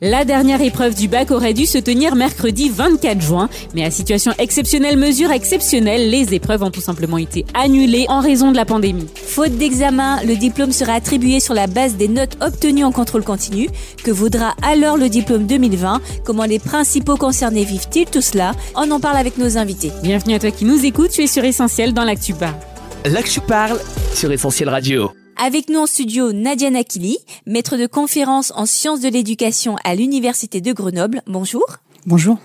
La dernière épreuve du bac aurait dû se tenir mercredi 24 juin, mais à situation exceptionnelle, mesure exceptionnelle, les épreuves ont tout simplement été annulées en raison de la pandémie. Faute d'examen, le diplôme sera attribué sur la base des notes obtenues en contrôle continu. Que vaudra alors le diplôme 2020 Comment les principaux concernés vivent-ils tout cela? On en parle avec nos invités. Bienvenue à toi qui nous écoutes, tu es sur Essentiel dans l'actu tu parles sur Essentiel Radio. Avec nous en studio Nadia Nakili, maître de conférence en sciences de l'éducation à l'Université de Grenoble. Bonjour. Bonjour.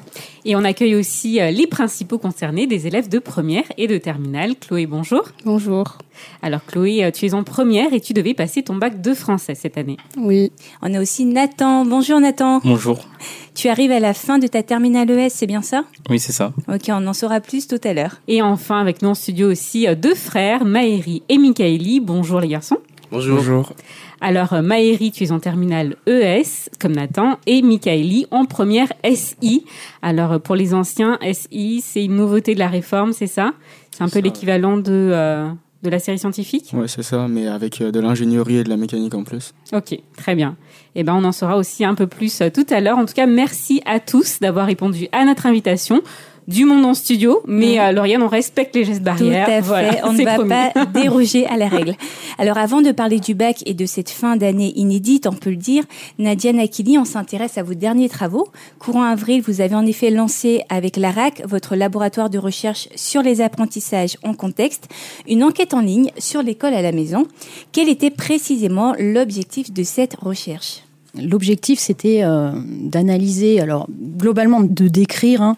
Et on accueille aussi euh, les principaux concernés, des élèves de première et de terminale. Chloé, bonjour. Bonjour. Alors Chloé, euh, tu es en première et tu devais passer ton bac de français cette année. Oui. On a aussi Nathan. Bonjour Nathan. Bonjour. Tu arrives à la fin de ta terminale ES, c'est bien ça? Oui, c'est ça. Ok, on en saura plus tout à l'heure. Et enfin, avec nous en studio aussi euh, deux frères, Maëri et Mikaeli. Bonjour les garçons. Bonjour. Alors, euh, Maëri, tu es en terminale ES, comme Nathan, et Mikaeli en première SI. Alors, euh, pour les anciens, SI, c'est une nouveauté de la réforme, c'est ça? C'est un peu l'équivalent de, euh, de la série scientifique? Ouais, c'est ça, mais avec euh, de l'ingénierie et de la mécanique en plus. Ok, très bien. Eh ben, on en saura aussi un peu plus euh, tout à l'heure. En tout cas, merci à tous d'avoir répondu à notre invitation. Du monde en studio, mais Mhm. euh, Lauriane, on respecte les gestes barrières. Tout à fait, Voilà, on ne va promis. pas déroger à la règle. Alors avant de parler du bac et de cette fin d'année inédite, on peut le dire, Nadia Nakili, on s'intéresse à vos derniers travaux. Courant avril, vous avez en effet lancé avec l'ARAC, votre laboratoire de recherche sur les apprentissages en contexte, une enquête en ligne sur l'école à la maison. Quel était précisément l'objectif de cette recherche? L'objectif, c'était euh, d'analyser, alors globalement de décrire, hein,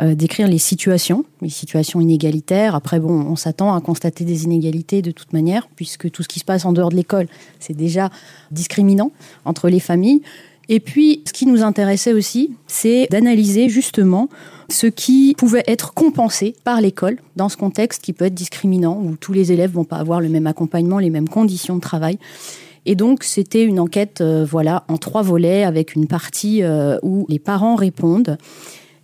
euh, décrire les situations, les situations inégalitaires. Après, bon, on s'attend à constater des inégalités de toute manière, puisque tout ce qui se passe en dehors de l'école, c'est déjà discriminant entre les familles. Et puis, ce qui nous intéressait aussi, c'est d'analyser justement ce qui pouvait être compensé par l'école dans ce contexte qui peut être discriminant, où tous les élèves vont pas avoir le même accompagnement, les mêmes conditions de travail. Et donc, c'était une enquête euh, voilà, en trois volets, avec une partie euh, où les parents répondent.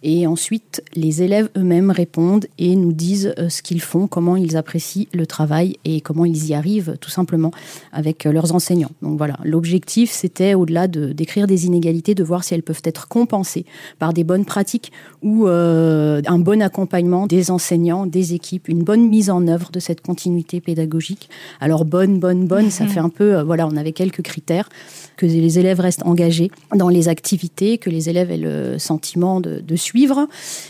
Et ensuite, les élèves eux-mêmes répondent et nous disent euh, ce qu'ils font, comment ils apprécient le travail et comment ils y arrivent, tout simplement, avec euh, leurs enseignants. Donc voilà, l'objectif, c'était, au-delà de d'écrire des inégalités, de voir si elles peuvent être compensées par des bonnes pratiques ou euh, un bon accompagnement des enseignants, des équipes, une bonne mise en œuvre de cette continuité pédagogique. Alors bonne, bonne, bonne, ça fait un peu, euh, voilà, on avait quelques critères, que les élèves restent engagés dans les activités, que les élèves aient le sentiment de, de suivre.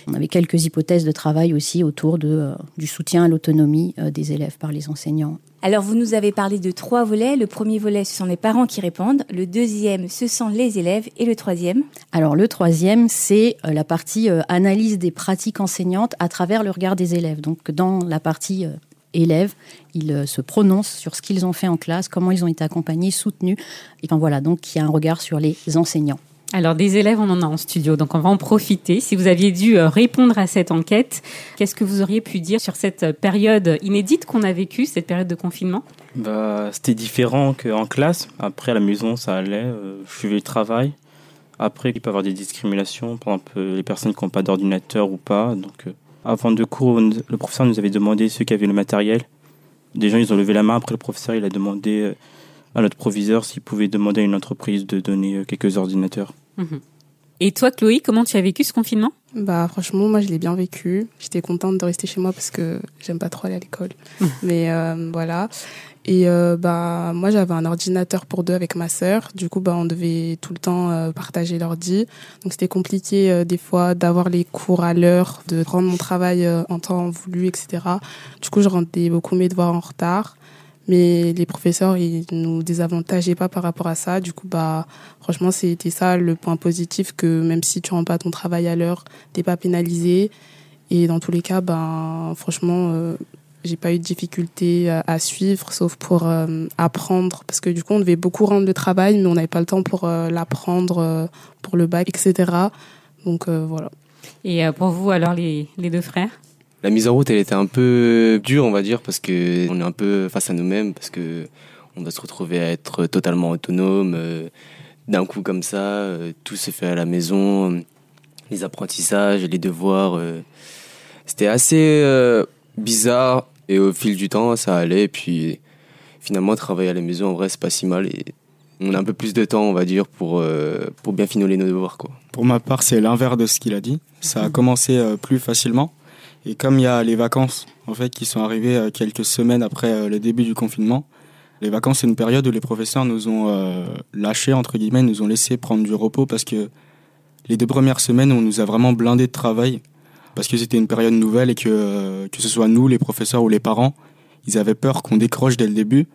On avait quelques hypothèses de travail aussi autour de, euh, du soutien à l'autonomie euh, des élèves par les enseignants. Alors, vous nous avez parlé de trois volets. Le premier volet, ce sont les parents qui répondent. Le deuxième, ce sont les élèves. Et le troisième Alors le troisième, c'est euh, la partie analyse des pratiques enseignantes à travers le regard des élèves. Donc dans la partie élèves, ils se prononcent sur ce qu'ils ont fait en classe, comment ils ont été accompagnés, soutenus. Et enfin voilà, donc il y a un regard sur les enseignants. Alors des élèves, on en a en studio, donc on va en profiter. Si vous aviez dû euh, répondre à cette enquête, qu'est-ce que vous auriez pu dire sur cette euh, période inédite qu'on a vécue, cette période de confinement? Bah, c'était différent qu'en classe. Après, à la maison, ça allait. euh, je suivais le travail. Après, il peut y avoir des discriminations, par exemple, les personnes qui n'ont pas d'ordinateur ou pas. Donc, avant de cours, le professeur nous avait demandé ceux qui avaient le matériel. Des gens, ils ont levé la main. Après, le professeur, il a demandé à notre proviseur s'il pouvait demander à une entreprise de donner quelques ordinateurs. Et toi, Chloé, comment tu as vécu ce confinement? Bah franchement, moi je l'ai bien vécu. J'étais contente de rester chez moi parce que j'aime pas trop aller à l'école. Mais euh, voilà. Et euh, bah moi j'avais un ordinateur pour deux avec ma sœur. Du coup bah on devait tout le temps euh, partager l'ordi. Donc c'était compliqué des fois d'avoir les cours à l'heure, de rendre mon travail en temps voulu, etc. Du coup je rendais beaucoup mes devoirs en retard. Mais les professeurs, ils nous désavantageaient pas par rapport à ça. Du coup, bah, franchement, c'était ça le point positif que même si tu rends pas ton travail à l'heure, t'es pas pénalisé. Et dans tous les cas, ben, franchement, euh, j'ai pas eu de difficulté à, suivre, sauf pour euh, apprendre, parce que du coup, on devait beaucoup rendre le travail, mais on n'avait pas le temps pour euh, l'apprendre, pour le bac, etc. Donc voilà. Et pour vous, alors, les, les deux frères? La mise en route, elle était un peu dure, on va dire, parce que on est un peu face à nous-mêmes, parce que on doit se retrouver à être totalement autonome. euh, D'un coup, comme ça, euh, tout se fait à la maison, les apprentissages, les devoirs. euh, c'était assez bizarre et au fil du temps, ça allait. Et puis finalement, travailler à la maison, en vrai, c'est pas si mal. On a un peu plus de temps, on va dire, pour, pour bien finoler nos devoirs. Quoi. Pour ma part, c'est l'inverse de ce qu'il a dit. Ça a commencé plus facilement. Et comme il y a les vacances, en fait, qui sont arrivées euh, quelques semaines après euh, le début du confinement, les vacances, c'est une période où les professeurs nous ont euh, lâchés, entre guillemets, nous ont laissé prendre du repos parce que les deux premières semaines, on nous a vraiment blindé de travail parce que c'était une période nouvelle et que, que ce soit nous, les professeurs ou les parents, ils avaient peur qu'on décroche dès le début.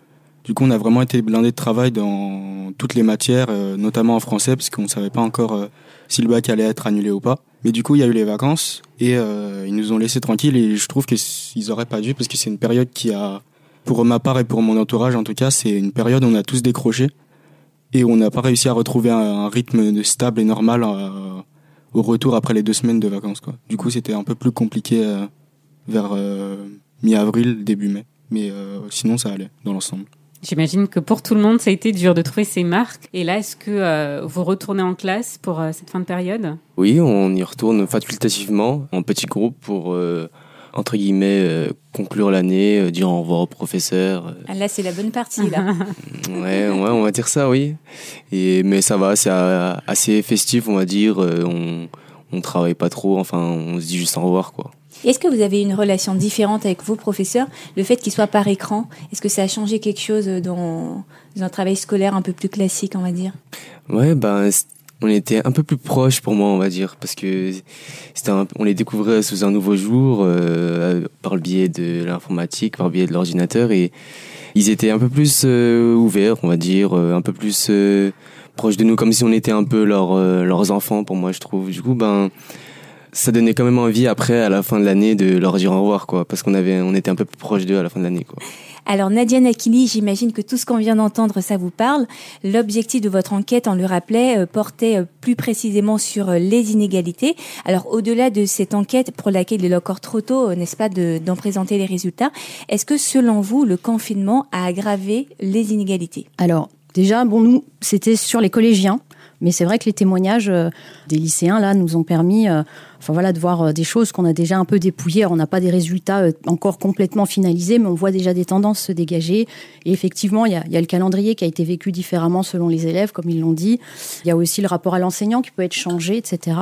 Du coup, on a vraiment été blindé de travail dans toutes les matières, notamment en français, parce qu'on ne savait pas encore si le bac allait être annulé ou pas. Mais du coup, il y a eu les vacances et euh, ils nous ont laissé tranquilles et je trouve qu'ils auraient pas dû parce que c'est une période qui a, pour ma part et pour mon entourage en tout cas, c'est une période où on a tous décroché et on n'a pas réussi à retrouver un, rythme stable et normal euh, au retour après les deux semaines de vacances. Quoi. Du coup, c'était un peu plus compliqué euh, vers mi-avril, début mai. Mais sinon, ça allait dans l'ensemble. J'imagine que pour tout le monde, ça a été dur de trouver ses marques. Et là, est-ce que euh, vous retournez en classe pour euh, cette fin de période? Oui, on y retourne facultativement en petit groupe pour, euh, entre guillemets, euh, conclure l'année, euh, dire au revoir au professeur. Ah, Là, c'est la bonne partie, là. Ouais, ouais, on va dire ça, oui. Et, mais ça va, c'est assez festif, on va dire. Euh, On, on travaille pas trop, enfin, on se dit juste au revoir, quoi. Est-ce que vous avez une relation différente avec vos professeurs? Le fait qu'ils soient par écran, est-ce que ça a changé quelque chose dans, dans un travail scolaire un peu plus classique, on va dire? Ouais, ben, on était un peu plus proches pour moi, on va dire, parce que c'était on les découvrait sous un nouveau jour, euh, par le biais de l'informatique, par le biais de l'ordinateur, et ils étaient un peu plus euh, ouverts, on va dire, euh, un peu plus euh, proches de nous, comme si on était un peu leur, euh, leurs enfants, pour moi, je trouve. Du coup, ben, ça donnait quand même envie après, à la fin de l'année, de leur dire au revoir, quoi, parce qu'on avait, on était un peu plus proches d'eux à la fin de l'année, quoi. Alors Nadia Nakili, j'imagine que tout ce qu'on vient d'entendre, ça vous parle. L'objectif de votre enquête, on le rappelait, euh, portait euh, plus précisément sur les inégalités. Alors au-delà de cette enquête pour laquelle il est encore trop tôt, n'est-ce pas, de- d'en présenter les résultats, est-ce que selon vous, le confinement a aggravé les inégalités? Alors, déjà, bon, nous, c'était sur les collégiens. Mais c'est vrai que les témoignages euh, des lycéens, là, nous ont permis euh, enfin, voilà, de voir euh, des choses qu'on a déjà un peu dépouillées. On n'a pas des résultats euh, encore complètement finalisés, mais on voit déjà des tendances se dégager. Et effectivement, il y a, il y a le calendrier qui a été vécu différemment selon les élèves, comme ils l'ont dit. Il y a aussi le rapport à l'enseignant qui peut être changé, etc.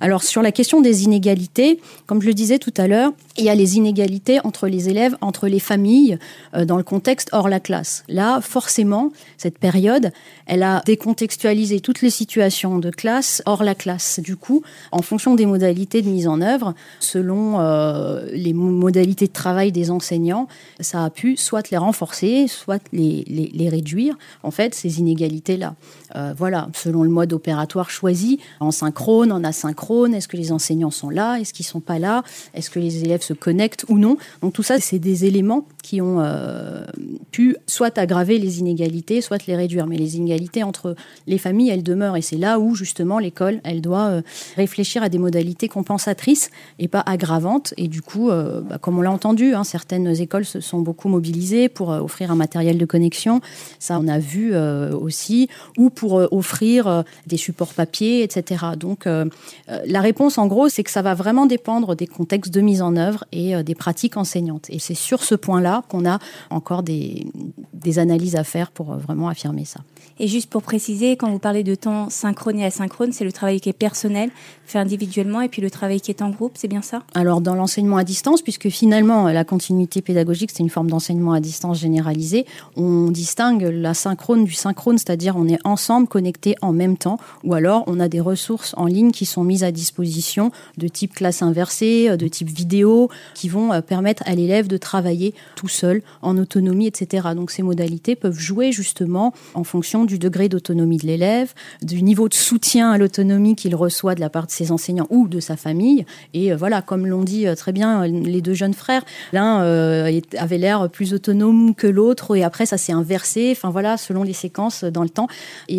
Alors, sur la question des inégalités, comme je le disais tout à l'heure, il y a les inégalités entre les élèves, entre les familles, euh, dans le contexte hors la classe. Là, forcément, cette période, elle a décontextualisé toutes les situations de classe hors la classe. Du coup, en fonction des modalités de mise en œuvre, selon euh, les mo- modalités de travail des enseignants, ça a pu soit les renforcer, soit les, les, les réduire, en fait, ces inégalités-là. Euh, voilà, selon le mode opératoire choisi, en synchrone, en asynchrone, est-ce que les enseignants sont là, est-ce qu'ils sont pas là, est-ce que les élèves se connectent ou non. Donc tout ça, c'est des éléments qui ont euh, pu soit aggraver les inégalités, soit les réduire. Mais les inégalités entre les familles, elles demeurent. Et c'est là où, justement, l'école, elle doit euh, réfléchir à des modalités compensatrices et pas aggravantes. Et du coup, bah, comme on l'a entendu, hein, certaines écoles se sont beaucoup mobilisées pour offrir un matériel de connexion. Ça, on a vu aussi. Ou pour euh, offrir euh, des supports papier, etc. Donc, euh, la réponse, en gros, c'est que ça va vraiment dépendre des contextes de mise en œuvre et des pratiques enseignantes. Et c'est sur ce point-là qu'on a encore des, des analyses à faire pour vraiment affirmer ça. Et juste pour préciser, quand vous parlez de temps synchrone et asynchrone, c'est le travail qui est personnel, fait individuellement, et puis le travail qui est en groupe, c'est bien ça? Alors dans l'enseignement à distance, puisque finalement la continuité pédagogique c'est une forme d'enseignement à distance généralisée, on distingue la synchrone du synchrone, c'est-à-dire on est ensemble connectés en même temps, ou alors on a des ressources en ligne qui sont mises à disposition de type classe inversée, de type vidéo, qui vont euh, permettre à l'élève de travailler tout seul, en autonomie, etc. Donc ces modalités peuvent jouer justement en fonction du degré d'autonomie de l'élève, du niveau de soutien à l'autonomie qu'il reçoit de la part de ses enseignants ou de sa famille. Et euh, voilà, comme l'ont dit euh, très bien euh, les deux jeunes frères, l'un euh, avait l'air plus autonome que l'autre et après ça s'est inversé. Enfin voilà, selon les séquences euh, dans le temps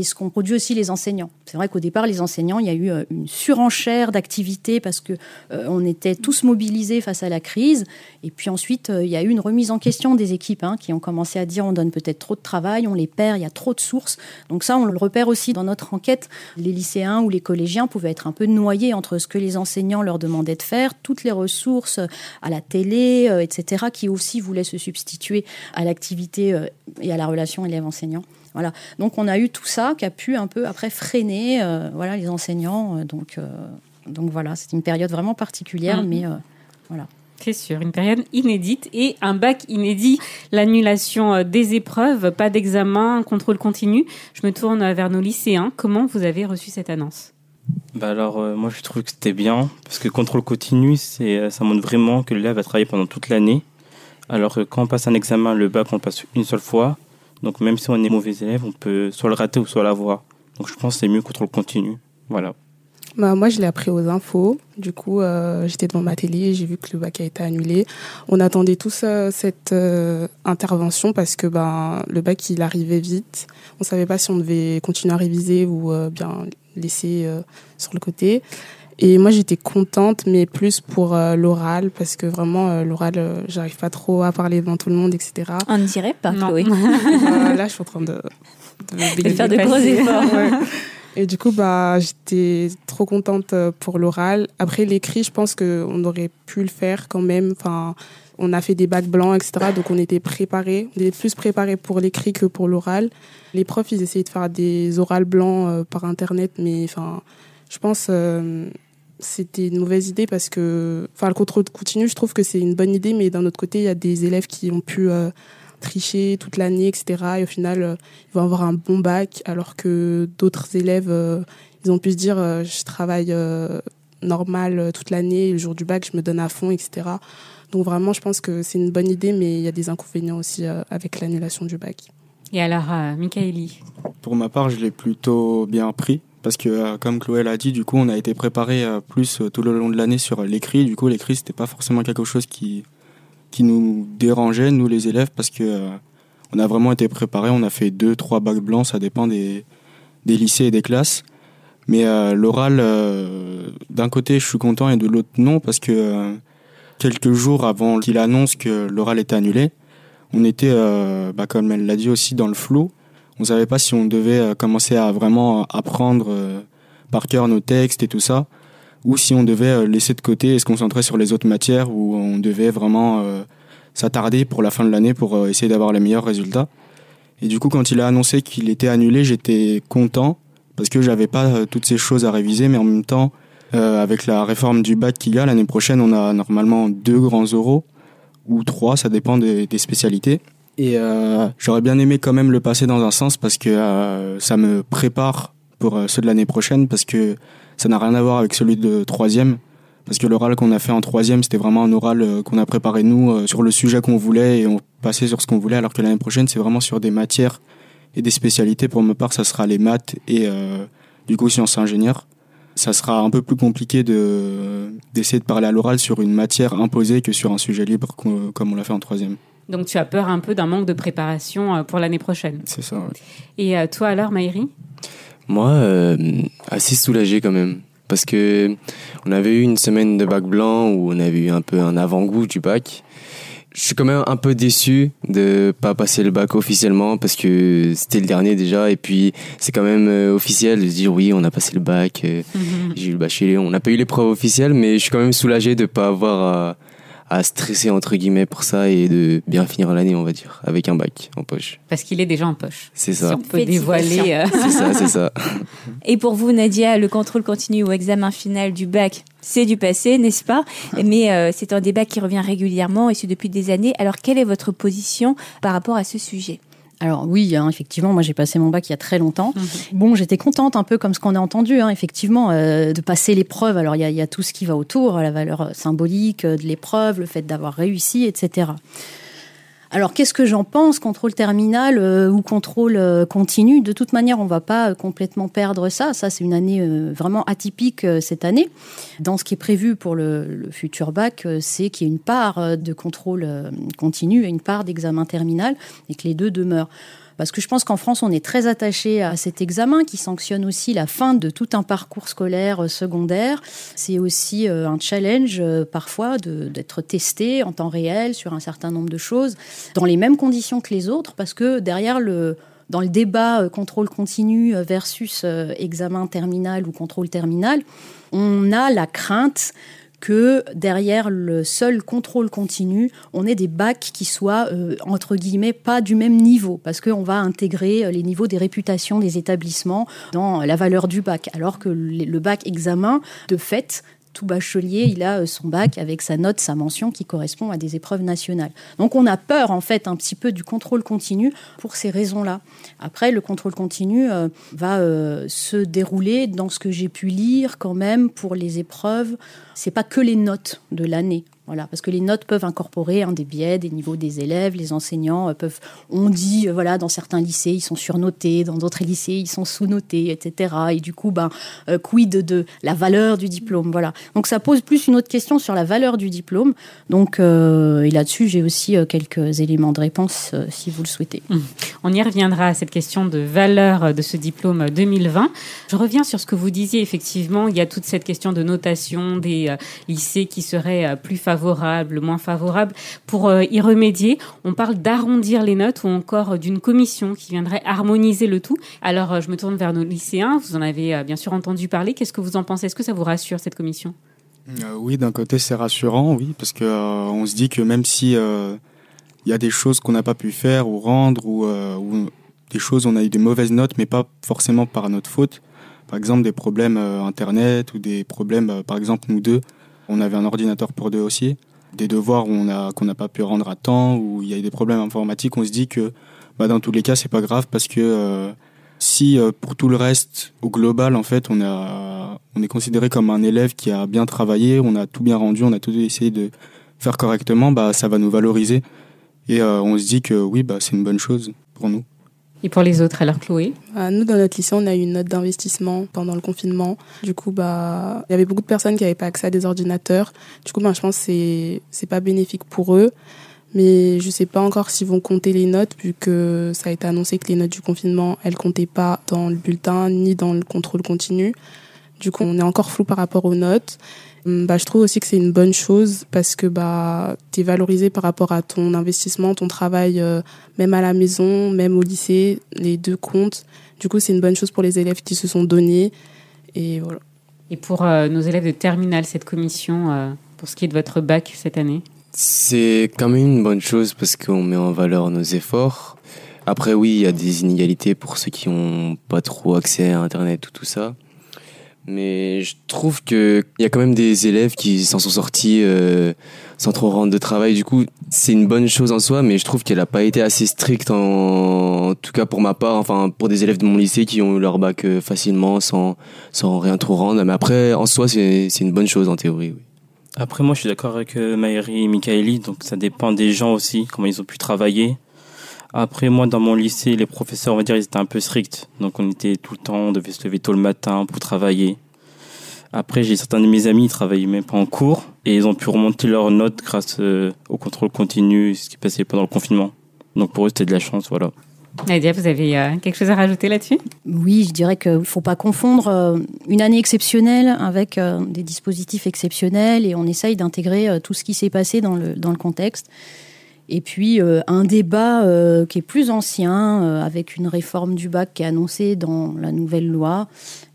ce qu'ont produit aussi les enseignants. C'est vrai qu'au départ, les enseignants, il y a eu euh, une surenchère d'activités parce que euh, on était tous mobilisés face à la crise. Et puis ensuite, euh, il y a eu une remise en question des équipes hein, qui ont commencé à dire on donne peut-être trop de travail, on les perd, il y a trop de sources. Donc ça, on le repère aussi dans notre enquête. Les lycéens ou les collégiens pouvaient être un peu noyés entre ce que les enseignants leur demandaient de faire, toutes les ressources à la télé, etc., qui aussi voulaient se substituer à l'activité et à la relation élève-enseignant. Voilà. Donc on a eu tout ça qui a pu un peu après freiner euh, voilà, les enseignants. donc, donc voilà, c'est une période vraiment particulière, Mhm. mais voilà. C'est sûr, une période inédite et un bac inédit, l'annulation euh, des épreuves, pas d'examen, contrôle continu. Je me tourne vers nos lycéens. Comment vous avez reçu cette annonce? Bah alors, euh, moi, je trouve que c'était bien, parce que contrôle continu, c'est, euh, ça montre vraiment que l'élève va travailler pendant toute l'année. Alors que quand on passe un examen, le bac, on le passe une seule fois. Donc même si on est mauvais élève, on peut soit le rater ou soit l'avoir. Donc je pense que c'est mieux contrôle continu. Voilà. Bah, moi, je l'ai appris aux infos. Du coup, euh, j'étais devant ma télé et j'ai vu que le bac a été annulé. On attendait tous euh, cette euh, intervention parce que ben, le bac, il arrivait vite. On savait pas si on devait continuer à réviser ou bien laisser sur le côté. Et moi, j'étais contente, mais plus pour euh, l'oral parce que vraiment, euh, l'oral, euh, j'arrive pas trop à parler devant tout le monde, etc. On ne dirait pas, Non. Chloé. Euh, là, je suis en train de, De faire de gros efforts. Ouais. Et du coup, bah, j'étais trop contente pour l'oral. Après, l'écrit, je pense qu'on aurait pu le faire quand même. Enfin, on a fait des bacs blancs, etc. Donc, on était préparés. On était plus préparés pour l'écrit que pour l'oral. Les profs, ils essayaient de faire des orales blancs euh, par Internet. Mais enfin, je pense euh, c'était une mauvaise idée parce que... Enfin, le contrôle continu, je trouve que c'est une bonne idée. Mais d'un autre côté, il y a des élèves qui ont pu... euh, tricher toute l'année, etc. Et au final, euh, ils vont avoir un bon bac, alors que d'autres élèves, euh, ils ont pu se dire, euh, je travaille euh, normal toute l'année, et le jour du bac, je me donne à fond, etc. Donc vraiment, je pense que c'est une bonne idée, mais il y a des inconvénients aussi euh, avec l'annulation du bac. Et alors, euh, Michaeli? Pour ma part, je l'ai plutôt bien pris. Parce que, euh, comme Chloé l'a dit, du coup, on a été préparé euh, plus euh, tout le long de l'année sur l'écrit. Du coup, l'écrit, c'était pas forcément quelque chose qui, qui nous dérangeait, nous les élèves, parce que on a vraiment été préparés. On a fait deux, trois bacs blancs, ça dépend des, des lycées et des classes. Mais l'oral, d'un côté, je suis content et de l'autre, non, parce que quelques jours avant qu'il annonce que l'oral était annulé, on était, bah, comme elle l'a dit aussi, dans le flou. On savait pas si on devait euh, commencer à vraiment apprendre euh, par cœur nos textes et tout ça, ou si on devait euh, laisser de côté et se concentrer sur les autres matières où on devait vraiment euh, s'attarder pour la fin de l'année pour euh, essayer d'avoir les meilleurs résultats. Et du coup, quand il a annoncé qu'il était annulé, j'étais content parce que j'avais pas euh, toutes ces choses à réviser, mais en même temps, euh, avec la réforme du bac qu'il y a l'année prochaine, on a normalement deux grands oraux ou trois, ça dépend des spécialités. Et euh, j'aurais bien aimé quand même le passer dans un sens parce que euh, ça me prépare pour euh, ceux de l'année prochaine parce que ça n'a rien à voir avec celui de troisième. Parce que l'oral qu'on a fait en troisième, c'était vraiment un oral euh, qu'on a préparé nous euh, sur le sujet qu'on voulait et on passait sur ce qu'on voulait. Alors que l'année prochaine, c'est vraiment sur des matières et des spécialités. Pour ma part, ça sera les maths et euh, du coup sciences ingénieurs. Ça sera un peu plus compliqué de d'essayer de parler à l'oral sur une matière imposée que sur un sujet libre comme on l'a fait en troisième. Donc, tu as peur un peu d'un manque de préparation euh, pour l'année prochaine. C'est ça. ouais. Et euh, toi alors, Maïri Moi, euh, assez soulagé quand même. Parce que on avait eu une semaine de bac blanc où on avait eu un peu un avant-goût du bac. Je suis quand même un peu déçu de pas passer le bac officiellement parce que c'était le dernier déjà et puis c'est quand même officiel de se dire oui on a passé le bac, euh, j'ai eu le bachelier, on n'a pas eu l'épreuve officielle mais je suis quand même soulagé de pas avoir à, à stresser entre guillemets pour ça et de bien finir l'année on va dire avec un bac en poche. Parce qu'il est déjà en poche. C'est Si ça, on peut dévoiler. euh, c'est ça, c'est ça. Et pour vous, Nadia, le contrôle continu ou examen final du bac, c'est du passé, n'est-ce pas? Mais euh, c'est un débat qui revient régulièrement et c'est depuis des années. Alors, quelle est votre position par rapport à ce sujet? Alors oui, hein, effectivement, moi j'ai passé mon bac il y a très longtemps. Bon, j'étais contente, un peu comme ce qu'on a entendu, hein, effectivement, euh, de passer l'épreuve. Alors il y, y a tout ce qui va autour, la valeur symbolique euh, de l'épreuve, le fait d'avoir réussi, etc. Alors qu'est-ce que j'en pense? Contrôle terminal euh, ou contrôle euh, continu? De toute manière, on va pas euh, complètement perdre ça. Ça, c'est une année vraiment atypique cette année. Dans ce qui est prévu pour le, le futur bac, c'est qu'il y ait une part de contrôle continu et une part d'examen terminal et que les deux demeurent. Parce que je pense qu'en France, on est très attaché à cet examen qui sanctionne aussi la fin de tout un parcours scolaire euh, secondaire. C'est aussi euh, un challenge euh, parfois d'être testé en temps réel sur un certain nombre de choses, dans les mêmes conditions que les autres, parce que derrière le, dans le débat contrôle continu versus examen terminal ou contrôle terminal, on a la crainte que derrière le seul contrôle continu, on ait des bacs qui soient, euh, entre guillemets, pas du même niveau, parce qu'on va intégrer euh, les niveaux des réputations des établissements dans la valeur du bac, alors que le bac examen, de fait, tout bachelier, il a euh, son bac avec sa note, sa mention qui correspond à des épreuves nationales. Donc on a peur en fait un petit peu du contrôle continu pour ces raisons-là. Après, le contrôle continu euh, va euh, se dérouler dans ce que j'ai pu lire quand même pour les épreuves. C'est pas que les notes de l'année. Voilà, parce que les notes peuvent incorporer des biais, des niveaux des élèves. Les enseignants euh, peuvent, on dit, euh, voilà, dans certains lycées, ils sont surnotés, dans d'autres lycées, ils sont sous-notés, etc. Et du coup, ben, euh, quid de la valeur du diplôme, voilà. Donc ça pose plus une autre question sur la valeur du diplôme. Donc, et là-dessus, j'ai aussi quelques éléments de réponse si vous le souhaitez. Mmh. On y reviendra à cette question de valeur de ce diplôme 2020. Je reviens sur ce que vous disiez. Effectivement, il y a toute cette question de notation des lycées qui seraient plus favorables favorable, moins favorable. Pour euh, y remédier, on parle d'arrondir les notes ou encore d'une commission qui viendrait harmoniser le tout. Alors, euh, je me tourne vers nos lycéens. Vous en avez euh, bien sûr entendu parler. Qu'est-ce que vous en pensez? Est-ce que ça vous rassure cette commission? Oui, d'un côté c'est rassurant, oui, parce que on se dit que même si il y a des choses qu'on n'a pas pu faire ou rendre ou, des choses on a eu des mauvaises notes, mais pas forcément par notre faute. Par exemple, des problèmes internet ou des problèmes, par exemple nous deux, on avait un ordinateur pour deux aussi. Des devoirs qu'on n'a pas pu rendre à temps, ou il y a eu des problèmes informatiques. On se dit que bah, dans tous les cas, c'est pas grave parce que euh, si euh, pour tout le reste, au global, en fait, on, on est considéré comme un élève qui a bien travaillé, on a tout bien rendu, on a tout essayé de faire correctement, bah, ça va nous valoriser. Et euh, on se dit que oui, bah, c'est une bonne chose pour nous. Et pour les autres, alors Chloé? Bah, Nous, dans notre lycée, on a eu une note d'investissement pendant le confinement. Du coup, bah, il y avait beaucoup de personnes qui n'avaient pas accès à des ordinateurs. Du coup, bah, je pense que c'est c'est pas bénéfique pour eux. Mais je ne sais pas encore s'ils vont compter les notes, vu que ça a été annoncé que les notes du confinement, elles comptaient pas dans le bulletin ni dans le contrôle continu. Du coup, on est encore flou par rapport aux notes. Hum, bah, je trouve aussi que c'est une bonne chose parce que bah, tu es valorisé par rapport à ton investissement, ton travail, euh, même à la maison, même au lycée, les deux comptent. Du coup, c'est une bonne chose pour les élèves qui se sont donnés. Et voilà. Et pour euh, nos élèves de terminale, cette commission, euh, pour ce qui est de votre bac cette année? C'est quand même une bonne chose parce qu'on met en valeur nos efforts. Après, oui, il y a des inégalités pour ceux qui n'ont pas trop accès à Internet ou tout ça. Mais je trouve qu'il y a quand même des élèves qui s'en sont sortis euh, sans trop rendre de travail. Du coup, c'est une bonne chose en soi, mais je trouve qu'elle n'a pas été assez stricte, en... en, tout cas pour ma part, enfin pour des élèves de mon lycée qui ont eu leur bac euh, facilement, sans, sans rien trop rendre. Mais après, en soi, c'est une bonne chose en théorie. Oui. Après, moi, je suis d'accord avec euh, Maëri et Michaeli, donc ça dépend des gens aussi, comment ils ont pu travailler. Après, moi, dans mon lycée, les professeurs, on va dire, ils étaient un peu stricts. Donc, on était tout le temps, on devait se lever tôt le matin pour travailler. Après, j'ai certains de mes amis, ils travaillaient même pas en cours. Et ils ont pu remonter leurs notes grâce euh, au contrôle continu, ce qui passait pendant le confinement. Donc, pour eux, c'était de la chance, voilà. Nadia, vous avez euh, quelque chose à rajouter là-dessus? Oui, je dirais qu'il ne faut pas confondre euh, une année exceptionnelle avec des dispositifs exceptionnels et on essaye d'intégrer tout ce qui s'est passé dans le, dans le contexte. Et puis euh, un débat euh, qui est plus ancien, euh, avec une réforme du bac qui est annoncée dans la nouvelle loi,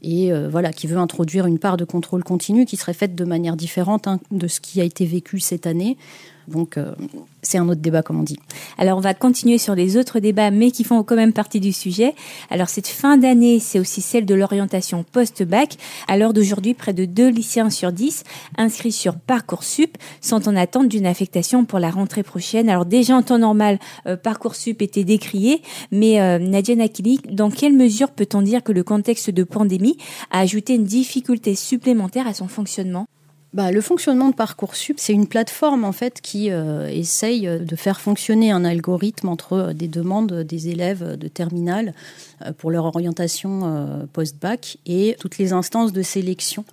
et voilà, qui veut introduire une part de contrôle continu qui serait faite de manière différente hein, de ce qui a été vécu cette année. Donc c'est un autre débat, comme on dit. Alors on va continuer sur les autres débats, mais qui font quand même partie du sujet. Alors cette fin d'année, c'est aussi celle de l'orientation post-bac. À l'heure d'aujourd'hui, près de 2 lycéens sur 10 inscrits sur Parcoursup sont en attente d'une affectation pour la rentrée prochaine. Alors déjà en temps normal, euh, Parcoursup était décrié, mais euh, Nadia Nakili, dans quelle mesure peut-on dire que le contexte de pandémie a ajouté une difficulté supplémentaire à son fonctionnement? Bah, le fonctionnement de Parcoursup, c'est une plateforme en fait qui euh, essaye de faire fonctionner un algorithme entre euh, des demandes des élèves de terminale euh, pour leur orientation post-bac et toutes les instances de sélection,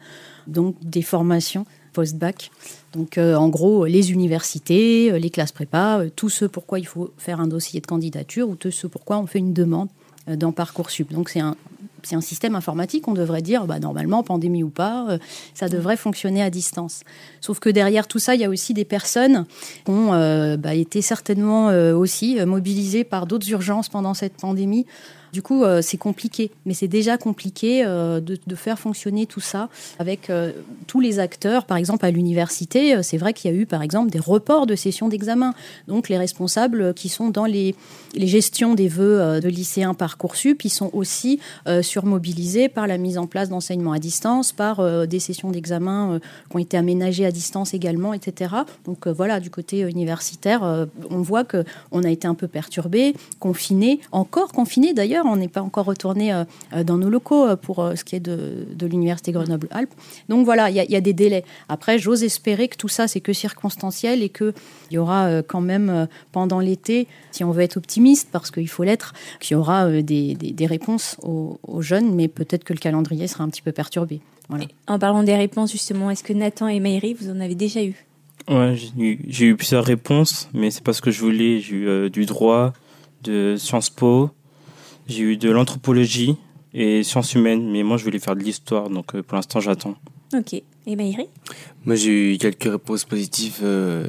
donc des formations post-bac. Donc en gros, les universités, les classes prépa, tout ce pourquoi il faut faire un dossier de candidature ou tout ce pourquoi on fait une demande dans Parcoursup. Donc c'est un c'est un système informatique, on devrait dire, bah, normalement, pandémie ou pas, euh, ça devrait fonctionner à distance. Sauf que derrière tout ça, il y a aussi des personnes qui ont euh, bah, été certainement euh, aussi mobilisées par d'autres urgences pendant cette pandémie du coup, euh, c'est compliqué, mais c'est déjà compliqué euh, de, faire fonctionner tout ça avec euh, tous les acteurs. Par exemple, à l'université, c'est vrai qu'il y a eu, par exemple, des reports de sessions d'examen. Donc, les responsables qui sont dans les, gestions des vœux de lycéens Parcoursup, ils sont aussi surmobilisés par la mise en place d'enseignement à distance, par des sessions d'examen qui ont été aménagées à distance également, etc. Donc, voilà, du côté universitaire, on voit que on a été un peu perturbé, confiné, encore confiné d'ailleurs on n'est pas encore retourné euh, euh, dans nos locaux euh, pour ce qui est de, l'Université Grenoble-Alpes. Donc voilà, il y, a des délais. Après, j'ose espérer que tout ça, c'est que circonstanciel et qu'il y aura quand même pendant l'été, si on veut être optimiste, parce qu'il faut l'être, qu'il y aura des, réponses aux, jeunes, mais peut-être que le calendrier sera un petit peu perturbé. En parlant des réponses, justement, est-ce que Nathan et Maïri, vous en avez déjà eu? Ouais, j'ai eu, plusieurs réponses, mais c'est pas ce que je voulais. J'ai eu du droit, de Sciences Po, j'ai eu de l'anthropologie et sciences humaines, mais moi je voulais faire de l'histoire, donc euh, pour l'instant j'attends. Ok. Et Maïri? Moi j'ai eu quelques réponses positives euh,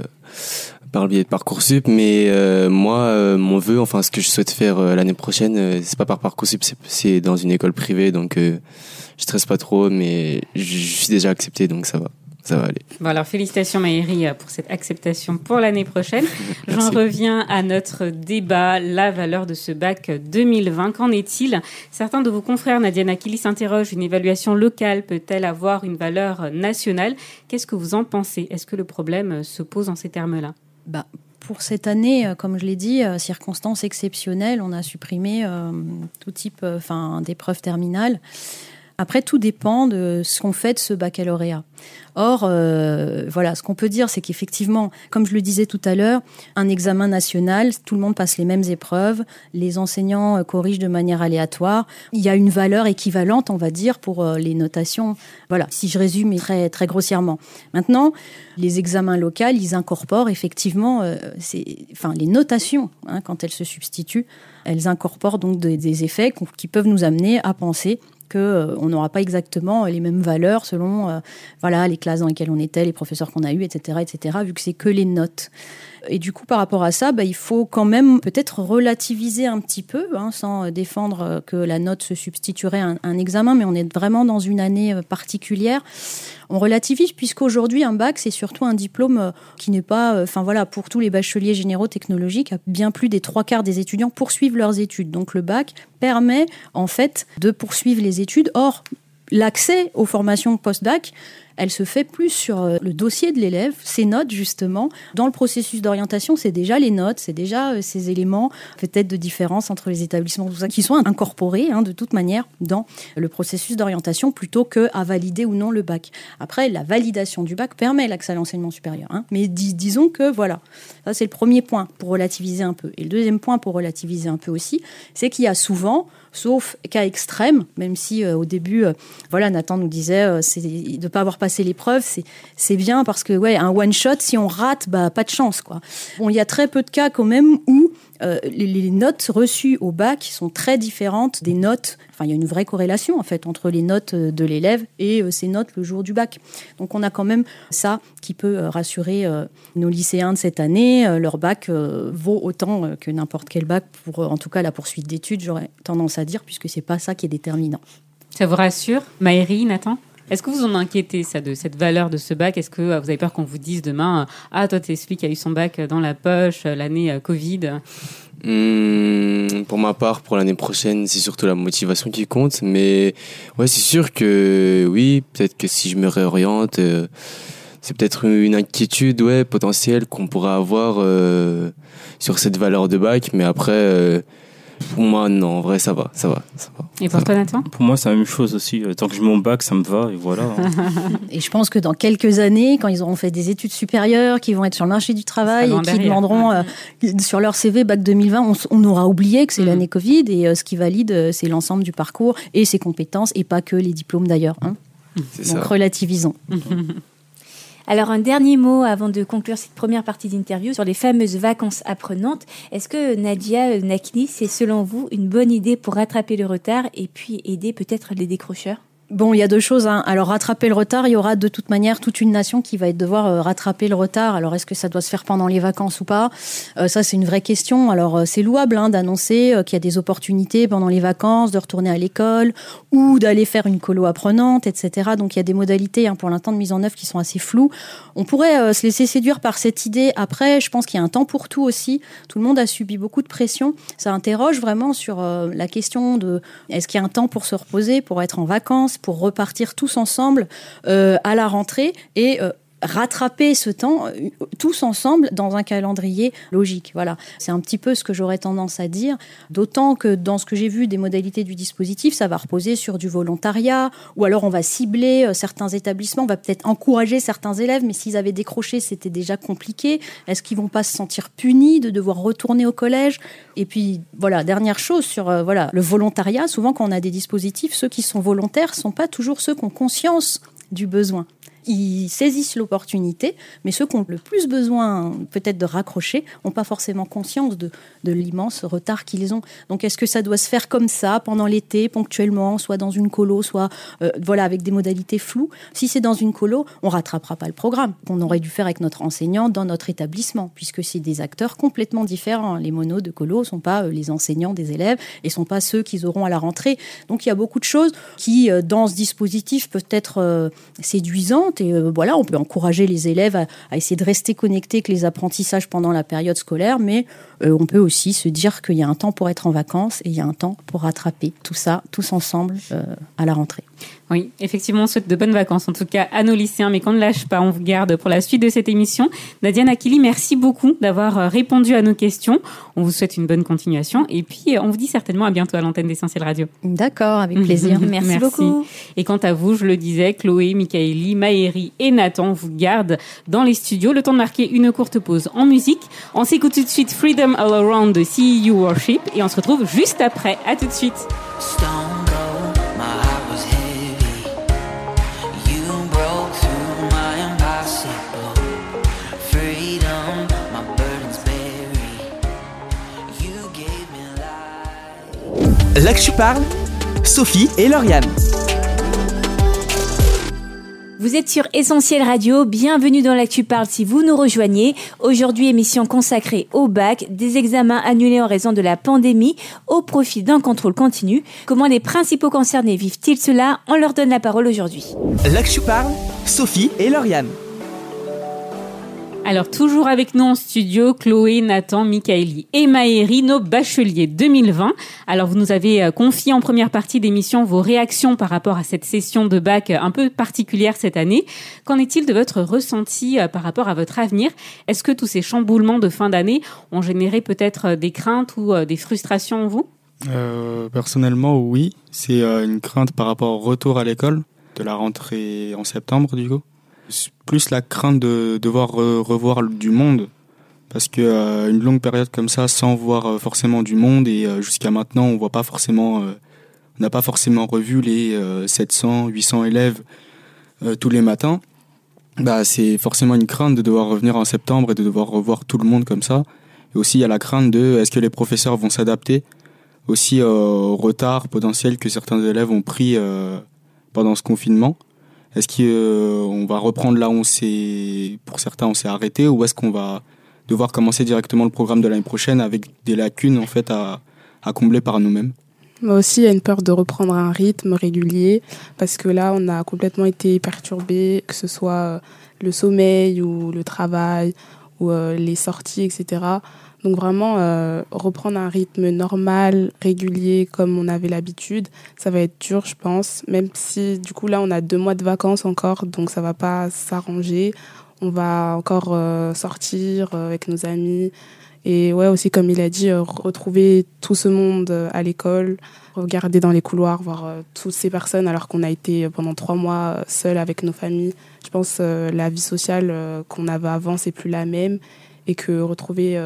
par le biais de Parcoursup, mais euh, moi mon vœu, enfin ce que je souhaite faire l'année prochaine, c'est pas par Parcoursup, c'est dans une école privée, donc je stresse pas trop, mais je suis déjà accepté, donc ça va ça va aller. Bon alors félicitations Maëri pour cette acceptation pour l'année prochaine. J'en reviens à notre débat, la valeur de ce bac 2020. Qu'en est-il? Certains de vos confrères, Nadia Nakili, s'interrogent, une évaluation locale peut-elle avoir une valeur nationale? Qu'est-ce que vous en pensez? Est-ce que le problème se pose en ces termes-là? Bah, pour cette année, euh, comme je l'ai dit, euh, circonstances exceptionnelles, on a supprimé euh, tout type enfin, d'épreuves terminales. Après, tout dépend de ce qu'on fait de ce baccalauréat. Or, euh, voilà, ce qu'on peut dire, c'est qu'effectivement, comme je le disais tout à l'heure, un examen national, tout le monde passe les mêmes épreuves, les enseignants euh, corrigent de manière aléatoire. Il y a une valeur équivalente, on va dire, pour euh, les notations. Voilà, si je résume très, très grossièrement. Maintenant, les examens locaux, ils incorporent effectivement, enfin, les notations, hein, quand elles se substituent, elles incorporent donc des effets qui peuvent nous amener à penser qu'on euh, on n'aura pas exactement les mêmes valeurs selon euh, voilà les classes dans lesquelles on était, les professeurs qu'on a eus, etc., etc., vu que c'est que les notes. Et du coup, par rapport à ça, bah, il faut quand même peut-être relativiser un petit peu, hein, sans défendre que la note se substituerait à un, examen, mais on est vraiment dans une année euh, particulière. On relativise puisqu'aujourd'hui, un bac, c'est surtout un diplôme qui n'est pas, enfin voilà, pour tous les bacheliers généraux technologiques, bien plus des trois quarts des étudiants poursuivent leurs études. Donc le bac permet en fait de poursuivre les études. Or, l'accès aux formations post-bac, elle se fait plus sur euh, le dossier de l'élève, ses notes justement. Dans le processus d'orientation, c'est déjà les notes, c'est déjà euh, ces éléments peut-être de différence entre les établissements, qui sont incorporés hein, de toute manière dans le processus d'orientation plutôt que à valider ou non le bac. Après, la validation du bac permet l'accès à l'enseignement supérieur. Hein. mais disons que voilà, ça c'est le premier point pour relativiser un peu. Et le deuxième point pour relativiser un peu aussi, c'est qu'il y a souvent sauf cas extrême, même si euh, au début, voilà, Nathan nous disait c'est de ne pas avoir passer l'épreuve, c'est bien parce que ouais, un one shot, si on rate, bah pas de chance quoi. Bon, il y a très peu de cas quand même où euh, les, notes reçues au bac sont très différentes des notes. Enfin, il y a une vraie corrélation en fait entre les notes euh, de l'élève et euh, ses notes le jour du bac. Donc, on a quand même ça qui peut rassurer nos lycéens de cette année. leur bac vaut autant que n'importe quel bac pour, en tout cas, la poursuite d'études. J'aurais tendance à dire puisque c'est pas ça qui est déterminant. Ça vous rassure, Maëri, Nathan? Est-ce que vous en inquiétez, ça, de cette valeur de ce bac? Est-ce que euh, vous avez peur qu'on vous dise demain euh, Ah, toi, t'expliques qu'il a eu son bac dans la poche euh, l'année Covid? Hmm, Pour ma part, pour l'année prochaine, c'est surtout la motivation qui compte. Mais ouais, c'est sûr que oui, peut-être que si je me réoriente, c'est peut-être une inquiétude ouais, potentielle qu'on pourrait avoir sur cette valeur de bac. Mais après pour moi, non, en vrai, ça va, ça va, ça va. Et pour toi, Nathan Pour moi, c'est la même chose aussi. Euh, tant que je mon bac, ça me va, et voilà. et je pense que dans quelques années, quand ils auront fait des études supérieures, qui vont être sur le marché du travail et qui demanderont euh, sur leur CV bac 2020, on, aura oublié que c'est mm. l'année Covid et euh, ce qui valide, c'est l'ensemble du parcours et ses compétences et pas que les diplômes d'ailleurs. Hein. Donc relativisons. Alors un dernier mot avant de conclure cette première partie d'interview sur les fameuses vacances apprenantes. Est-ce que Nadia Nakni, c'est selon vous une bonne idée pour rattraper le retard et puis aider peut-être les décrocheurs? Bon, il y a deux choses. Hein. Alors, rattraper le retard, il y aura de toute manière toute une nation qui va devoir euh, rattraper le retard. Alors, est-ce que ça doit se faire pendant les vacances ou pas? Euh, Ça, c'est une vraie question. Alors, euh, c'est louable hein, d'annoncer qu'il y a des opportunités pendant les vacances, de retourner à l'école ou d'aller faire une colo apprenante, etc. Donc, il y a des modalités hein, pour l'instant de mise en œuvre qui sont assez floues. On pourrait se laisser séduire par cette idée. Après, je pense qu'il y a un temps pour tout aussi. Tout le monde a subi beaucoup de pression. Ça interroge vraiment sur la question de est-ce qu'il y a un temps pour se reposer, pour être en vacances pour repartir tous ensemble euh, à la rentrée et euh, rattraper ce temps euh, tous ensemble dans un calendrier logique. Voilà, c'est un petit peu ce que j'aurais tendance à dire, d'autant que dans ce que j'ai vu des modalités du dispositif, ça va reposer sur du volontariat, ou alors on va cibler euh, certains établissements, on va peut-être encourager certains élèves, mais s'ils avaient décroché, c'était déjà compliqué. Est-ce qu'ils vont pas se sentir punis de devoir retourner au collège? Et puis voilà, dernière chose sur euh, voilà le volontariat. Souvent, quand on a des dispositifs, ceux qui sont volontaires sont pas toujours ceux qui ont conscience du besoin ils saisissent l'opportunité, mais ceux qui ont le plus besoin peut-être de raccrocher n'ont pas forcément conscience de, l'immense retard qu'ils ont. Donc est-ce que ça doit se faire comme ça pendant l'été, ponctuellement, soit dans une colo, soit euh, voilà avec des modalités floues? Si c'est dans une colo, on rattrapera pas le programme qu'on aurait dû faire avec notre enseignant dans notre établissement, puisque c'est des acteurs complètement différents. Les monos de colo sont pas euh, les enseignants des élèves et sont pas ceux qu'ils auront à la rentrée. Donc il y a beaucoup de choses qui, euh, dans ce dispositif, peuvent être séduisantes et euh, voilà, on peut encourager les élèves à, essayer de rester connectés avec les apprentissages pendant la période scolaire, mais euh, on peut aussi se dire qu'il y a un temps pour être en vacances et il y a un temps pour rattraper tout ça tous ensemble euh, à la rentrée. Oui, effectivement, on souhaite de bonnes vacances, en tout cas à nos lycéens, mais qu'on ne lâche pas, on vous garde pour la suite de cette émission. Nadia Nakili, merci beaucoup d'avoir répondu à nos questions. On vous souhaite une bonne continuation et puis on vous dit certainement à bientôt à l'antenne d'Essentiel Radio. D'accord, avec plaisir. merci, beaucoup. Et quant à vous, je le disais, Chloé, Michaeli, Maëri et Nathan vous gardent dans les studios. Le temps de marquer une courte pause en musique. On s'écoute tout de suite Freedom All Around de CEU Worship et on se retrouve juste après. À tout de suite. Je parle, Sophie et Lauriane. Vous êtes sur Essentiel Radio, bienvenue dans l'Actu Parle si vous nous rejoignez. Aujourd'hui, émission consacrée au bac, des examens annulés en raison de la pandémie, au profit d'un contrôle continu. Comment les principaux concernés vivent-ils cela? On leur donne la parole aujourd'hui. L'Actu Parle, Sophie et Lauriane. Alors, toujours avec nous en studio, Chloé, Nathan, Michaeli et Maëri, nos bacheliers 2020. Alors, vous nous avez euh, confié en première partie d'émission vos réactions par rapport à cette session de bac un peu particulière cette année. Qu'en est-il de votre ressenti euh, par rapport à votre avenir? Est-ce que tous ces chamboulements de fin d'année ont généré peut-être euh, des craintes ou des frustrations en vous? Personnellement, oui. C'est une crainte par rapport au retour à l'école, de la rentrée en septembre, du coup plus la crainte de devoir revoir du monde. Parce que euh, une longue période comme ça sans voir euh, forcément du monde et euh, jusqu'à maintenant on voit pas forcément on n'a pas forcément revu les 700 800 élèves tous les matins. Bah c'est forcément une crainte de devoir revenir en septembre et de devoir revoir tout le monde comme ça. Et aussi il y a la crainte de est-ce que les professeurs vont s'adapter aussi au retard potentiel que certains élèves ont pris pendant ce confinement est-ce qu'on va reprendre là où on s'est, pour certains, on s'est arrêté, ou est-ce qu'on va devoir commencer directement le programme de l'année prochaine avec des lacunes en fait à, à combler par nous-mêmes? Moi aussi, il y a une peur de reprendre un rythme régulier parce que là, on a complètement été perturbé, que ce soit euh, le sommeil ou le travail ou euh, les sorties, etc. Donc vraiment, euh, reprendre un rythme normal, régulier, comme on avait l'habitude, ça va être dur, je pense. Même si, du coup, là, on a deux mois de vacances encore, donc ça va pas s'arranger. On va encore euh, sortir euh, avec nos amis. Et ouais, aussi, comme il a dit, retrouver tout ce monde à l'école, regarder dans les couloirs, voir toutes ces personnes alors qu'on a été pendant trois mois seuls avec nos familles. Je pense la vie sociale qu'on avait avant, c'est plus la même et que retrouver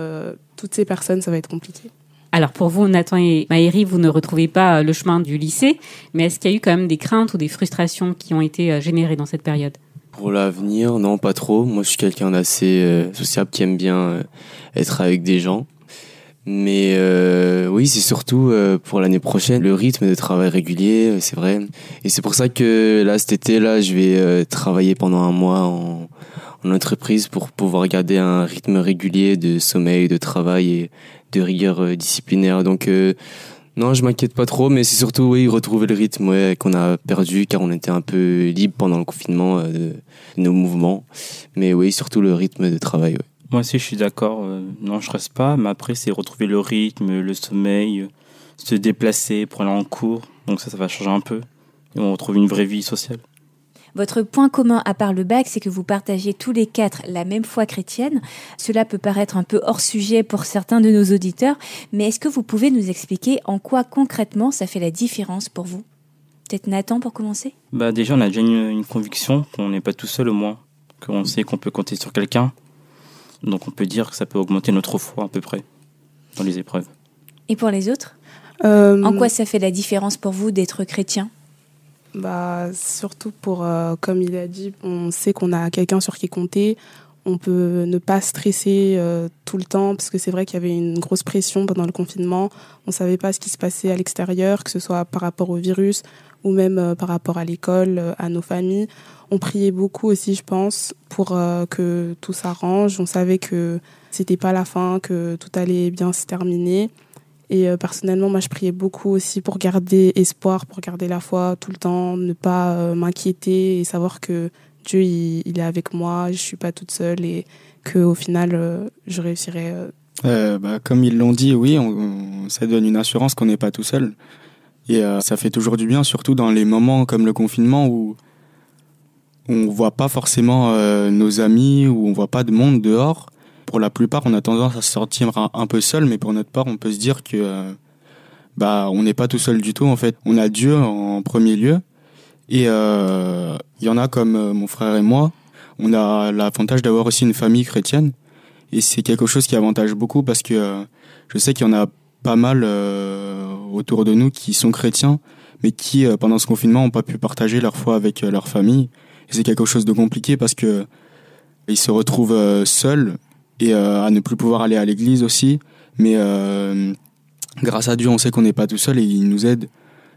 toutes ces personnes, ça va être compliqué. Alors pour vous, Nathan et Maëri, vous ne retrouvez pas euh, le chemin du lycée, mais est-ce qu'il y a eu quand même des craintes ou des frustrations qui ont été euh, générées dans cette période? Pour l'avenir, non, pas trop. Moi, je suis quelqu'un d'assez euh, sociable qui aime bien euh, être avec des gens. Mais euh, oui, c'est surtout euh, pour l'année prochaine, le rythme de travail régulier, c'est vrai. Et c'est pour ça que là, cet été, là, je vais euh, travailler pendant un mois en, en entreprise pour pouvoir garder un rythme régulier de sommeil, de travail et de rigueur euh, disciplinaire. Donc euh, non, je m'inquiète pas trop, mais c'est surtout oui retrouver le rythme qu'on a perdu car on était un peu libre pendant le confinement euh, de, nos mouvements. Mais oui, surtout le rythme de travail. Moi aussi, je suis d'accord. non, je reste pas. Mais après, c'est retrouver le rythme, le sommeil, se déplacer pour aller en cours. Donc ça, ça va changer un peu. Et on retrouve une vraie vie sociale. Votre point commun à part le bac, c'est que vous partagez tous les quatre la même foi chrétienne. Cela peut paraître un peu hors sujet pour certains de nos auditeurs, mais est-ce que vous pouvez nous expliquer en quoi concrètement ça fait la différence pour vous? Peut-être Nathan pour commencer? Bah déjà, on a déjà une, une conviction qu'on n'est pas tout seul au moins. Qu'on sait qu'on peut compter sur quelqu'un. Donc on peut dire que ça peut augmenter notre foi à peu près dans les épreuves. Et pour les autres? Euh, En quoi ça fait la différence pour vous d'être chrétien? Bah, surtout pour, euh, comme il a dit, on sait qu'on a quelqu'un sur qui compter. On peut ne pas stresser euh, tout le temps, parce que c'est vrai qu'il y avait une grosse pression pendant le confinement. On savait pas ce qui se passait à l'extérieur, que ce soit par rapport au virus ou même euh, par rapport à l'école, à nos familles. On priait beaucoup aussi, je pense, pour que tout s'arrange. On savait que c'était pas la fin, que tout allait bien se terminer. Et euh, personnellement, moi, je priais beaucoup aussi pour garder espoir, pour garder la foi tout le temps, ne pas euh, m'inquiéter et savoir que Dieu, il, est avec moi, je suis pas toute seule et que au final, euh, je réussirai. bah, comme ils l'ont dit, oui, ça donne une assurance qu'on n'est pas tout seul. Et ça fait toujours du bien, surtout dans les moments comme le confinement où on voit pas forcément nos amis, où on voit pas de monde dehors. Pour la plupart, on a tendance à se sentir un, peu seul, mais pour notre part, on peut se dire que euh, bah on n'est pas tout seul du tout. En fait, on a Dieu en premier lieu, et euh, il y en a comme euh, mon frère et moi. On a l'avantage d'avoir aussi une famille chrétienne. Et c'est quelque chose qui avantage beaucoup parce que je sais qu'il y en a pas mal autour de nous qui sont chrétiens, mais qui, pendant ce confinement, n'ont pas pu partager leur foi avec leur famille. Et c'est quelque chose de compliqué parce que ils se retrouvent seuls et euh, à ne plus pouvoir aller à l'église aussi. Mais euh, grâce à Dieu, on sait qu'on n'est pas tout seul et il nous aide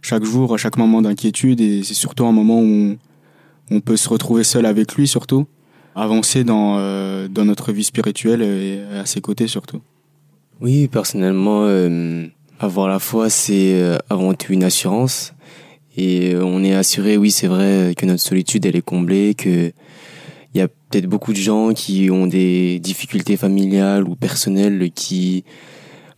chaque jour, à chaque moment d'inquiétude. Et c'est surtout un moment où on, peut se retrouver seul avec lui, surtout avancer dans, euh, dans notre vie spirituelle et à ses côtés surtout. Oui, personnellement, avoir la foi, c'est avant tout une assurance. Et on est assuré, oui, c'est vrai, que notre solitude, elle est comblée, que il y a peut-être beaucoup de gens qui ont des difficultés familiales ou personnelles qui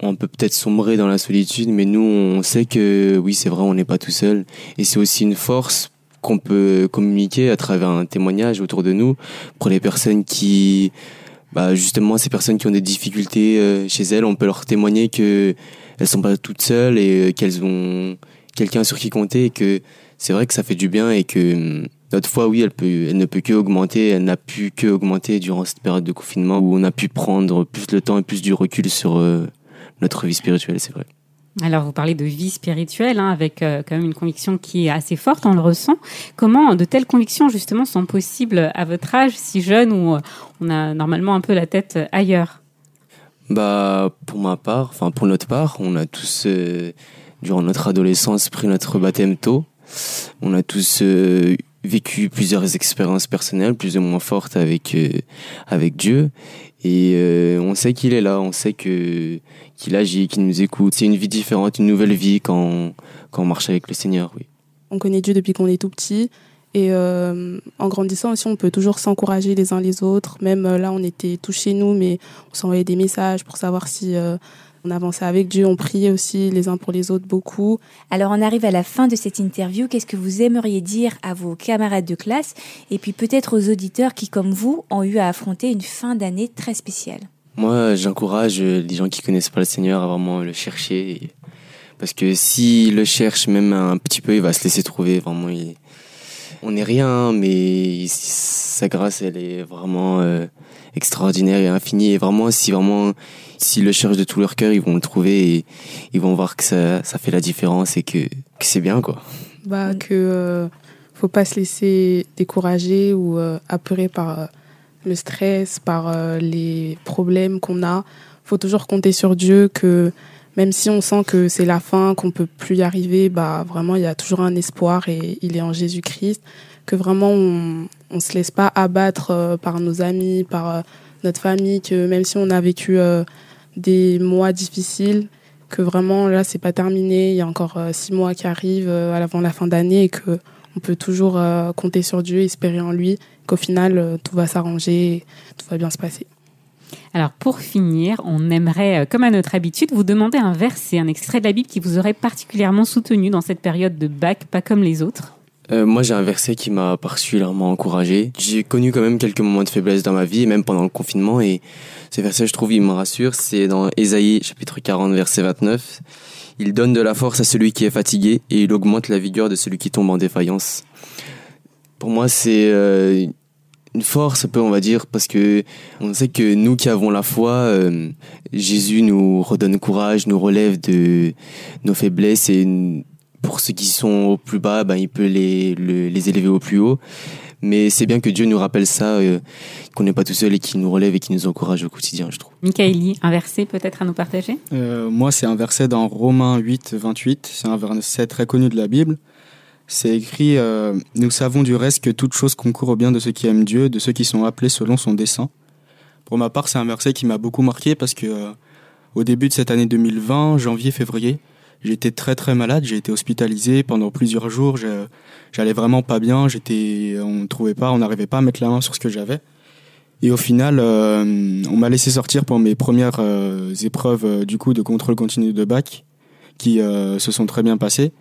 on peut peut-être sombrer dans la solitude, mais nous, on sait que oui, c'est vrai, on n'est pas tout seul. Et c'est aussi une force qu'on peut communiquer à travers un témoignage autour de nous pour les personnes qui, bah, justement, ces personnes qui ont des difficultés euh, chez elles, on peut leur témoigner que elles sont pas toutes seules et euh, qu'elles ont quelqu'un sur qui compter et que c'est vrai que ça fait du bien et que hum, notre foi, oui, elle peut, elle ne peut que augmenter, elle n'a pu que augmenter durant cette période de confinement où on a pu prendre plus le temps et plus du recul sur euh, notre vie spirituelle, c'est vrai. Alors, vous parlez de vie spirituelle, hein, avec euh, quand même une conviction qui est assez forte, on le ressent. Comment de telles convictions, justement, sont possibles à votre âge, si jeune, où euh, on a normalement un peu la tête ailleurs? Bah, pour ma part, enfin pour notre part, on a tous, euh, durant notre adolescence, pris notre baptême tôt. On a tous euh, vécu plusieurs expériences personnelles, plus ou moins fortes avec euh, avec Dieu, et euh, on sait qu'il est là, on sait que qu'il agit, qu'il nous écoute. C'est une vie différente, une nouvelle vie quand quand on marche avec le Seigneur, oui. On connaît Dieu depuis qu'on est tout petit. Et euh, en grandissant aussi, on peut toujours s'encourager les uns les autres. Même là, on était tous chez nous, mais on s'envoyait des messages pour savoir si on avançait avec Dieu. On priait aussi les uns pour les autres beaucoup. Alors on arrive à la fin de cette interview. Qu'est-ce que vous aimeriez dire à vos camarades de classe et puis peut-être aux auditeurs qui, comme vous, ont eu à affronter une fin d'année très spéciale? Moi, j'encourage euh, les gens qui connaissent pas le Seigneur à vraiment le chercher. Parce que s'il le cherche même un petit peu, il va se laisser trouver. Vraiment, il- on n'est rien, mais sa grâce, elle est vraiment euh, extraordinaire et infinie. Et vraiment, si vraiment, s'ils le cherchent de tout leur cœur, ils vont le trouver et ils vont voir que ça, ça fait la différence et que, que c'est bien, quoi. Bah, que, euh, faut pas se laisser décourager ou euh, par euh, le stress, par les problèmes qu'on a. faut toujours compter sur Dieu que même si on sent que c'est la fin, qu'on peut plus y arriver, bah vraiment il y a toujours un espoir et il est en Jésus-Christ. Que vraiment on, on se laisse pas abattre euh, par nos amis, par euh, notre famille, que même si on a vécu euh, des mois difficiles, que vraiment là c'est pas terminé, il y a encore six mois qui arrivent avant la fin d'année et que on peut toujours compter sur Dieu, espérer en lui, qu'au final tout va s'arranger, tout va bien se passer. Alors pour finir, on aimerait, euh, comme à notre habitude, vous demander un verset, un extrait de la Bible qui vous aurait particulièrement soutenu dans cette période de bac, pas comme les autres. Euh, moi, j'ai un verset qui m'a particulièrement encouragé. J'ai connu quand même quelques moments de faiblesse dans ma vie, même pendant le confinement. Et ce verset, je trouve, il me rassure. C'est dans Ésaïe, chapitre 40, verset 29. Il donne de la force à celui qui est fatigué, et il augmente la vigueur de celui qui tombe en défaillance. Pour moi, c'est euh, une force, un peu, on va dire, parce que on sait que nous qui avons la foi, euh, Jésus nous redonne courage, nous relève de nos faiblesses et pour ceux qui sont au plus bas, ben, il peut les, le- les élever au plus haut. Mais c'est bien que Dieu nous rappelle ça, euh, qu'on n'est pas tout seul et qu'il nous relève et qu'il nous encourage au quotidien, je trouve. Michaeli, un verset peut-être à nous partager? Euh, moi, c'est un verset dans Romains 8, 28. C'est un verset très connu de la Bible. C'est écrit euh, Nous savons du reste que toute chose concourt au bien de ceux qui aiment Dieu, de ceux qui sont appelés selon son dessein. Pour ma part, c'est un verset qui m'a beaucoup marqué parce que euh, au début de cette année 2020, janvier, février, j'étais très très malade. J'ai été hospitalisé pendant plusieurs jours. J'allais vraiment pas bien. J'étais, on trouvait pas, on n'arrivait pas à mettre la main sur ce que j'avais. Et au final, euh, on m'a laissé sortir pour mes premières épreuves du coup de contrôle continu de bac, qui se sont très bien passées.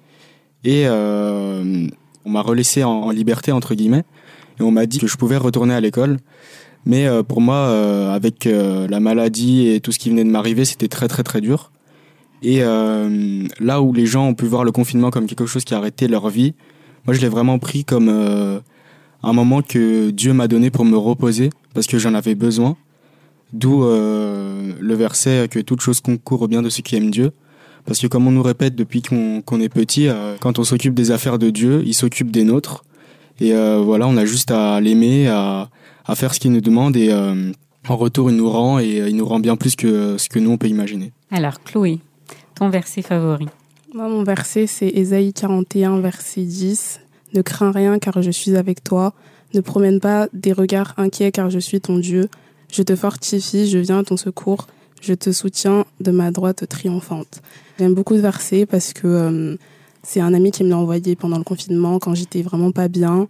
Et euh, on m'a relaissé en, liberté entre guillemets, et on m'a dit que je pouvais retourner à l'école. Mais euh, pour moi, euh, avec la maladie et tout ce qui venait de m'arriver, c'était très très très dur. Et là où les gens ont pu voir le confinement comme quelque chose qui a arrêté leur vie, moi je l'ai vraiment pris comme un moment que Dieu m'a donné pour me reposer parce que j'en avais besoin. D'où le verset que toute chose concourt au bien de ceux qui aiment Dieu. Parce que comme on nous répète depuis qu'on est petit, euh, quand on s'occupe des affaires de Dieu, il s'occupe des nôtres. Et euh, voilà, on a juste à l'aimer, à, à faire ce qu'il nous demande et euh, en retour il nous rend et il nous rend bien plus que ce que nous on peut imaginer. Alors Chloé, ton verset favori Moi, mon verset, c'est Ésaïe 41, verset 10. Ne crains rien car je suis avec toi. Ne promène pas des regards inquiets car je suis ton Dieu. Je te fortifie, je viens à ton secours. Je te soutiens de ma droite triomphante. J'aime beaucoup ce verset parce que euh, c'est un ami qui me l'a envoyé pendant le confinement quand j'étais vraiment pas bien.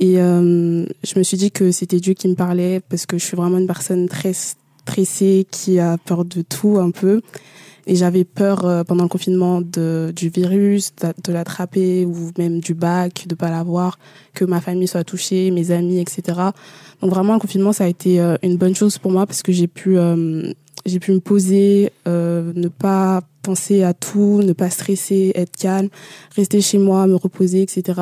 Et euh, je me suis dit que c'était Dieu qui me parlait parce que je suis vraiment une personne très stressée qui a peur de tout un peu. Et j'avais peur euh, pendant le confinement de, du virus, de, l'attraper ou même du bac, de pas l'avoir, que ma famille soit touchée, mes amis, etc. Donc vraiment le confinement ça a été euh, une bonne chose pour moi parce que j'ai pu euh, j'ai pu me poser, euh, ne pas penser à tout, ne pas stresser, être calme, rester chez moi, me reposer, etc.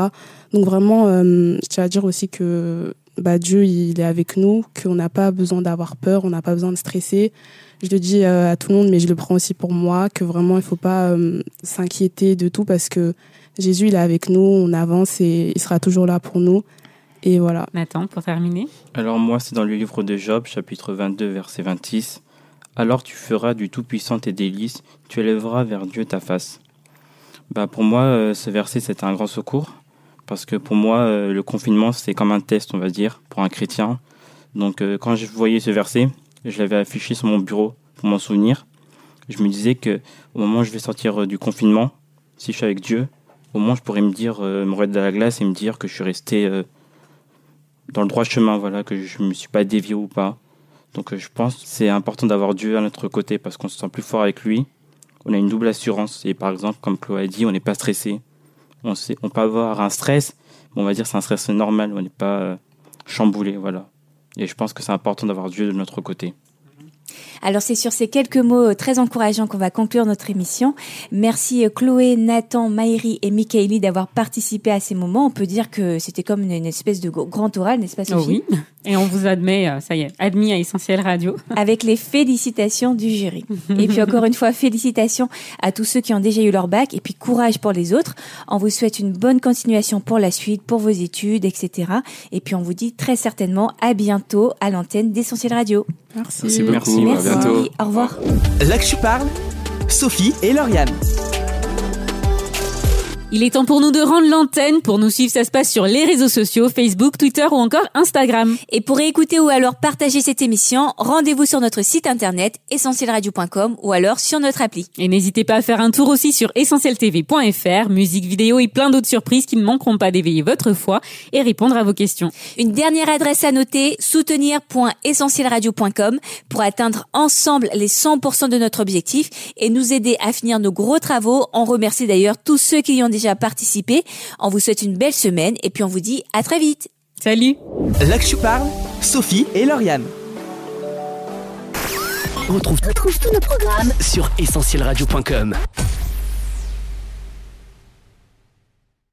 Donc vraiment, euh, je tiens à dire aussi que bah, Dieu il est avec nous, qu'on n'a pas besoin d'avoir peur, on n'a pas besoin de stresser je le dis euh, à tout le monde, mais je le prends aussi pour moi, que vraiment il faut pas euh, s'inquiéter de tout parce que Jésus il est avec nous, on avance et il sera toujours là pour nous. Et voilà. Nathan, pour terminer Alors moi, c'est dans le livre de Job, chapitre 22, verset 26. Alors tu feras du Tout-Puissant tes délices, tu élèveras vers Dieu ta face. Bah, pour moi, euh, ce verset, c'était un grand secours, parce que pour moi, euh, le confinement, c'est comme un test, on va dire, pour un chrétien. Donc euh, quand je voyais ce verset, je l'avais affiché sur mon bureau pour m'en souvenir. Je me disais que au moment où je vais sortir du confinement, si je suis avec Dieu, au moins je pourrais me dire, me regarder à la glace et me dire que je suis resté dans le droit chemin, voilà, que je me suis pas dévié ou pas. Donc euh, je pense que c'est important d'avoir Dieu à notre côté parce qu'on se sent plus fort avec lui. On a une double assurance et par exemple, comme Chloé a dit, on n'est pas stressé. On, sait, on peut avoir un stress, mais on va dire c'est un stress normal, on n'est pas euh, chamboulé, voilà. Et je pense que c'est important d'avoir Dieu de notre côté. Alors c'est sur ces quelques mots euh, très encourageants qu'on va conclure notre émission. Merci euh, Chloé, Nathan, Maïri et Michaeli d'avoir participé à ces moments. On peut dire que c'était comme une, espèce de grand oral, n'est-ce pas Sophie? Oui, et on vous admet, euh, ça y est, admis à Essentiel Radio. Avec les félicitations du jury. et puis encore une fois, félicitations à tous ceux qui ont déjà eu leur bac et puis courage pour les autres. On vous souhaite une bonne continuation pour la suite, pour vos études, etc. Et puis on vous dit très certainement à bientôt à l'antenne d'Essentiel Radio. Merci. Merci beaucoup. Merci. À bientôt. Au revoir. Là que je parle, Sophie et Lauriane. Il est temps pour nous de rendre l'antenne. Pour nous suivre, ça se passe sur les réseaux sociaux, Facebook, Twitter ou encore Instagram. Et pour écouter ou alors partager cette émission, rendez-vous sur notre site internet essentielradio.com ou alors sur notre appli. Et n'hésitez pas à faire un tour aussi sur essentieltv.fr, musique vidéo et plein d'autres surprises qui ne manqueront pas d'éveiller votre foi et répondre à vos questions. Une dernière adresse à noter, soutenir.essentielradio.com pour atteindre ensemble les 100% de notre objectif et nous aider à finir nos gros travaux. On remercie d'ailleurs tous ceux qui y ont déjà participé. On vous souhaite une belle semaine et puis on vous dit à très vite. Salut Là que je parle, Sophie et Lauriane. Retrouve, retrouve tous nos programmes sur essentielradio.com.